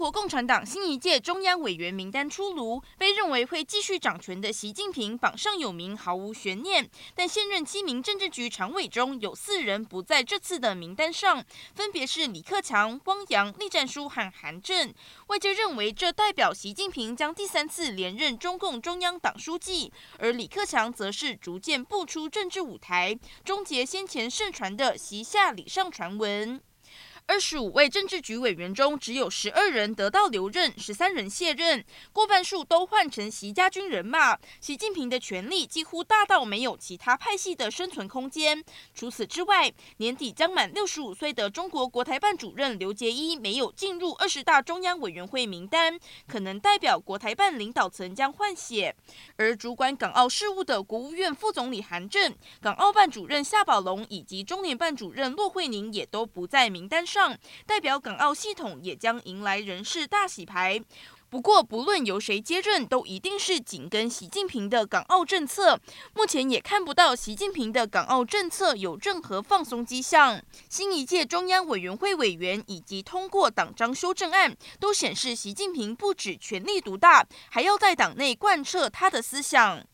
国共产党新一届中央委员名单出炉，被认为会继续掌权的习近平榜上有名，毫无悬念。但现任七名政治局常委中有四人不在这次的名单上，分别是李克强、汪洋、栗战书和韩正。外界认为这代表习近平将第三次连任中共中央党书记，而李克强则是逐渐步出政治舞台，终结先前盛传的习下礼上传闻。二十五位政治局委员中，只有十二人得到留任，十三人卸任，过半数都换成习家军人马。习近平的权力几乎大到没有其他派系的生存空间。除此之外，年底将满六十五岁的中国国台办主任刘杰一没有进入二十大中央委员会名单，可能代表国台办领导层将换血。而主管港澳事务的国务院副总理韩正、港澳办主任夏宝龙以及中联办主任骆惠宁也都不在名单上。代表港澳系统也将迎来人事大洗牌。不过，不论由谁接任，都一定是紧跟习近平的港澳政策。目前也看不到习近平的港澳政策有任何放松迹象。新一届中央委员会委员以及通过党章修正案，都显示习近平不止权力独大，还要在党内贯彻他的思想。